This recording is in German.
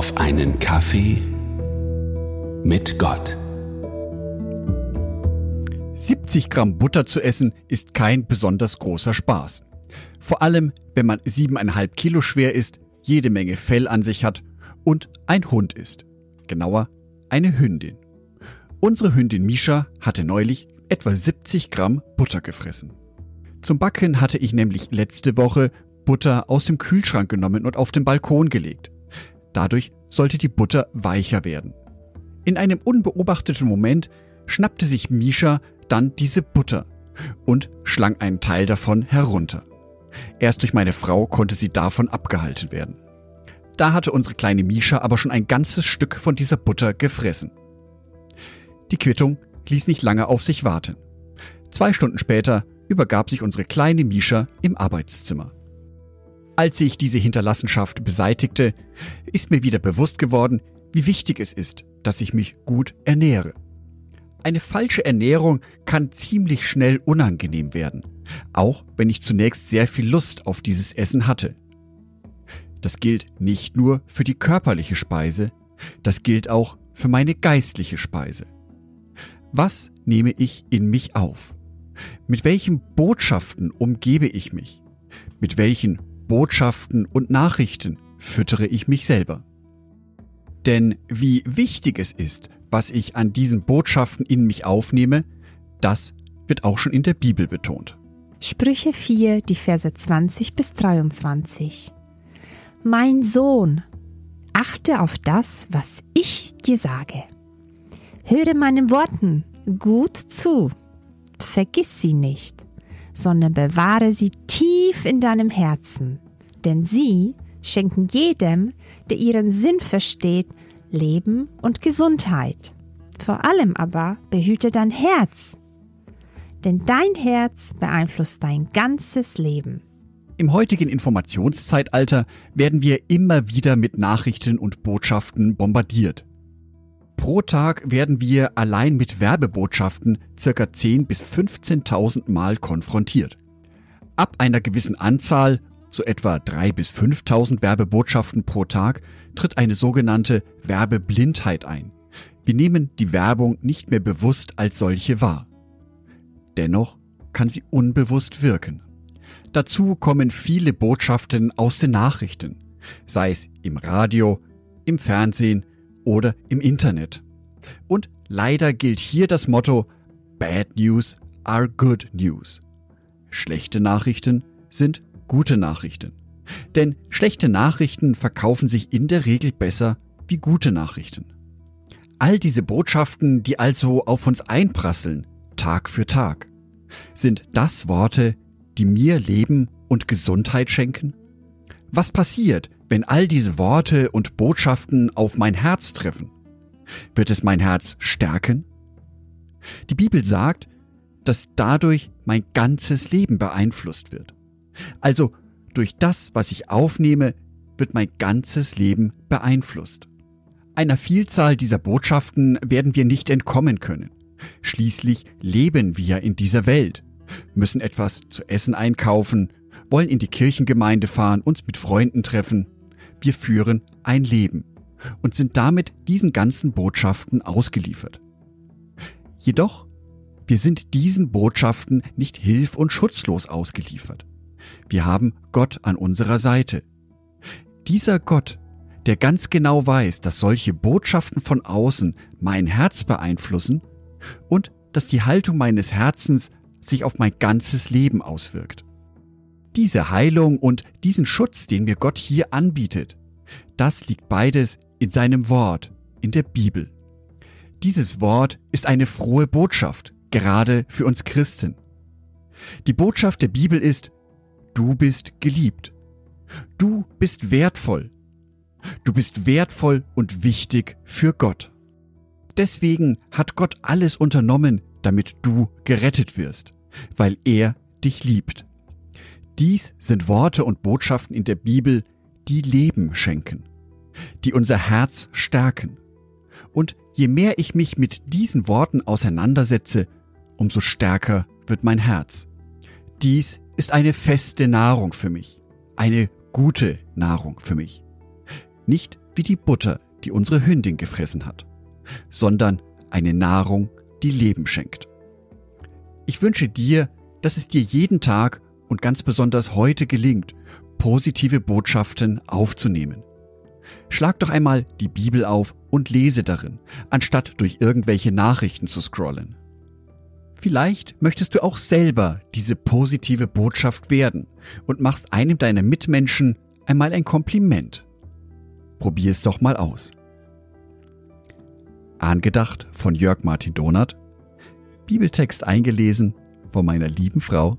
auf einen Kaffee mit Gott. 70 Gramm Butter zu essen ist kein besonders großer Spaß. Vor allem, wenn man 7,5 Kilo schwer ist, jede Menge Fell an sich hat und ein Hund ist. Genauer, eine Hündin. Unsere Hündin Misha hatte neulich etwa 70 Gramm Butter gefressen. Zum Backen hatte ich nämlich letzte Woche Butter aus dem Kühlschrank genommen und auf den Balkon gelegt. Dadurch sollte die Butter weicher werden. In einem unbeobachteten Moment schnappte sich Misha dann diese Butter und schlang einen Teil davon herunter. Erst durch meine Frau konnte sie davon abgehalten werden. Da hatte unsere kleine Misha aber schon ein ganzes Stück von dieser Butter gefressen. Die Quittung ließ nicht lange auf sich warten. Zwei Stunden später übergab sich unsere kleine Misha im Arbeitszimmer. Als ich diese Hinterlassenschaft beseitigte, ist mir wieder bewusst geworden, wie wichtig es ist, dass ich mich gut ernähre. Eine falsche Ernährung kann ziemlich schnell unangenehm werden, auch wenn ich zunächst sehr viel Lust auf dieses Essen hatte. Das gilt nicht nur für die körperliche Speise, das gilt auch für meine geistliche Speise. Was nehme ich in mich auf? Mit welchen Botschaften umgebe ich mich? Mit welchen Botschaften und Nachrichten füttere ich mich selber? Denn wie wichtig es ist, was ich an diesen Botschaften in mich aufnehme, das wird auch schon in der Bibel betont. Sprüche 4, die Verse 20 bis 23. Mein Sohn, achte auf das, was ich dir sage. Höre meinen Worten gut zu. Vergiss sie nicht, sondern bewahre sie tief in deinem Herzen, denn sie schenken jedem, der ihren Sinn versteht, Leben und Gesundheit. Vor allem aber behüte dein Herz, denn dein Herz beeinflusst dein ganzes Leben. Im heutigen Informationszeitalter werden wir immer wieder mit Nachrichten und Botschaften bombardiert. Pro Tag werden wir allein mit Werbebotschaften ca. 10.000 bis 15.000 Mal konfrontiert. Ab einer gewissen Anzahl, so etwa 3.000 bis 5.000 Werbebotschaften pro Tag, tritt eine sogenannte Werbeblindheit ein. Wir nehmen die Werbung nicht mehr bewusst als solche wahr. Dennoch kann sie unbewusst wirken. Dazu kommen viele Botschaften aus den Nachrichten, sei es im Radio, im Fernsehen oder im Internet. Und leider gilt hier das Motto Bad News are good news. Schlechte Nachrichten sind gute Nachrichten. Denn schlechte Nachrichten verkaufen sich in der Regel besser wie gute Nachrichten. All diese Botschaften, die also auf uns einprasseln, Tag für Tag, sind das Worte, die mir Leben und Gesundheit schenken? Was passiert, wenn all diese Worte und Botschaften auf mein Herz treffen? Wird es mein Herz stärken? Die Bibel sagt, dass dadurch mein ganzes Leben beeinflusst wird. Also durch das, was ich aufnehme, wird mein ganzes Leben beeinflusst. Einer Vielzahl dieser Botschaften werden wir nicht entkommen können. Schließlich leben wir in dieser Welt, müssen etwas zu essen einkaufen, wollen in die Kirchengemeinde fahren, uns mit Freunden treffen. Wir führen ein Leben und sind damit diesen ganzen Botschaften ausgeliefert. Jedoch, wir sind diesen Botschaften nicht hilf- und schutzlos ausgeliefert. Wir haben Gott an unserer Seite. Dieser Gott, der ganz genau weiß, dass solche Botschaften von außen mein Herz beeinflussen und dass die Haltung meines Herzens sich auf mein ganzes Leben auswirkt. Diese Heilung und diesen Schutz, den mir Gott hier anbietet, das liegt beides in seinem Wort, in der Bibel. Dieses Wort ist eine frohe Botschaft, gerade für uns Christen. Die Botschaft der Bibel ist, du bist geliebt. Du bist wertvoll. Du bist wertvoll und wichtig für Gott. Deswegen hat Gott alles unternommen, damit du gerettet wirst, weil er dich liebt. Dies sind Worte und Botschaften in der Bibel, die Leben schenken, die unser Herz stärken. Und je mehr ich mich mit diesen Worten auseinandersetze, umso stärker wird mein Herz. Dies ist eine feste Nahrung für mich, eine gute Nahrung für mich. Nicht wie die Butter, die unsere Hündin gefressen hat, sondern eine Nahrung, die Leben schenkt. Ich wünsche dir, dass es dir jeden Tag und ganz besonders heute gelingt, positive Botschaften aufzunehmen. Schlag doch einmal die Bibel auf und lese darin, anstatt durch irgendwelche Nachrichten zu scrollen. Vielleicht möchtest du auch selber diese positive Botschaft werden und machst einem deiner Mitmenschen einmal ein Kompliment. Probier es doch mal aus. Angedacht von Jörg Martin Donath, Bibeltext eingelesen von meiner lieben Frau